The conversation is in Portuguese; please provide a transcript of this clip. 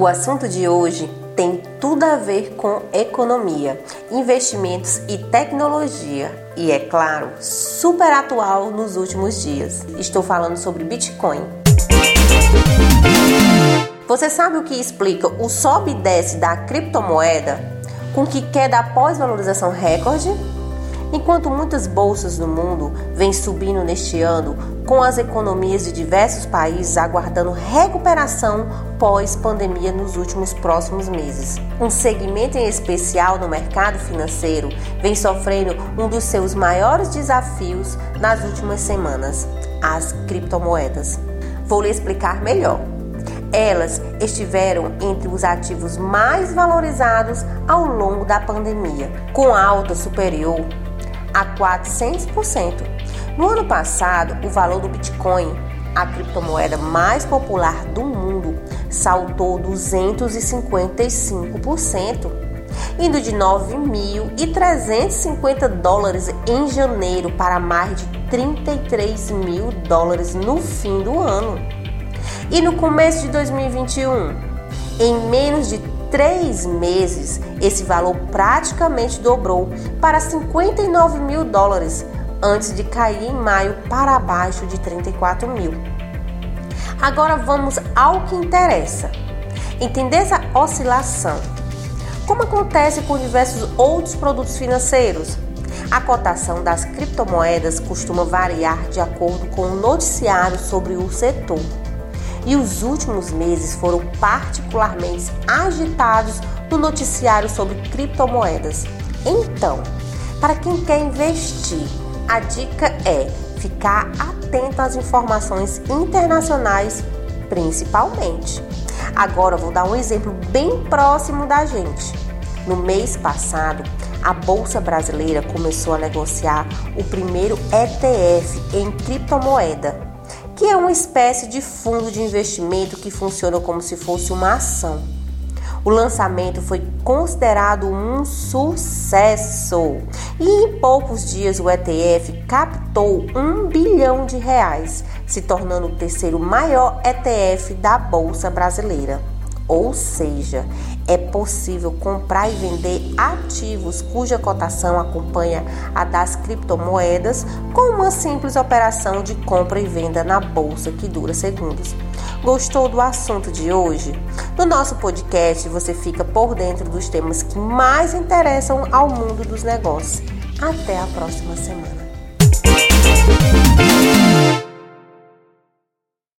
O assunto de hoje tem tudo a ver com economia, investimentos e tecnologia. E é claro, super atual nos últimos dias. Estou falando sobre Bitcoin. Você sabe o que explica o sobe e desce da criptomoeda com que queda após valorização recorde? Enquanto muitas bolsas no mundo vêm subindo neste ano, com as economias de diversos países aguardando recuperação pós-pandemia nos últimos próximos meses. Um segmento em especial no mercado financeiro vem sofrendo um dos seus maiores desafios nas últimas semanas: as criptomoedas. Vou lhe explicar melhor. Elas estiveram entre os ativos mais valorizados ao longo da pandemia, com alta superior a 400%. No ano passado, o valor do Bitcoin, a criptomoeda mais popular do mundo, saltou 255%, indo de 9.350 dólares em janeiro para mais de 33 mil dólares no fim do ano. E no começo de 2021, em menos de três meses, esse valor praticamente dobrou para 59 mil dólares, antes de cair em maio para abaixo de 34 mil. Agora vamos ao que interessa: entender essa oscilação. Como acontece com diversos outros produtos financeiros? A cotação das criptomoedas costuma variar de acordo com o noticiário sobre o setor e os últimos meses foram particularmente agitados no noticiário sobre criptomoedas. Então, para quem quer investir, a dica é ficar atento às informações internacionais, principalmente. Agora vou dar um exemplo bem próximo da gente. No mês passado, a Bolsa Brasileira começou a negociar o primeiro ETF em criptomoeda que é uma espécie de fundo de investimento que funciona como se fosse uma ação. O lançamento foi considerado um sucesso e em poucos dias o ETF captou um bilhão de reais, se tornando o terceiro maior ETF da Bolsa Brasileira. Ou seja, é possível comprar e vender ativos cuja cotação acompanha a das criptomoedas com uma simples operação de compra e venda na bolsa que dura segundos. Gostou do assunto de hoje? No nosso podcast você fica por dentro dos temas que mais interessam ao mundo dos negócios. Até a próxima semana.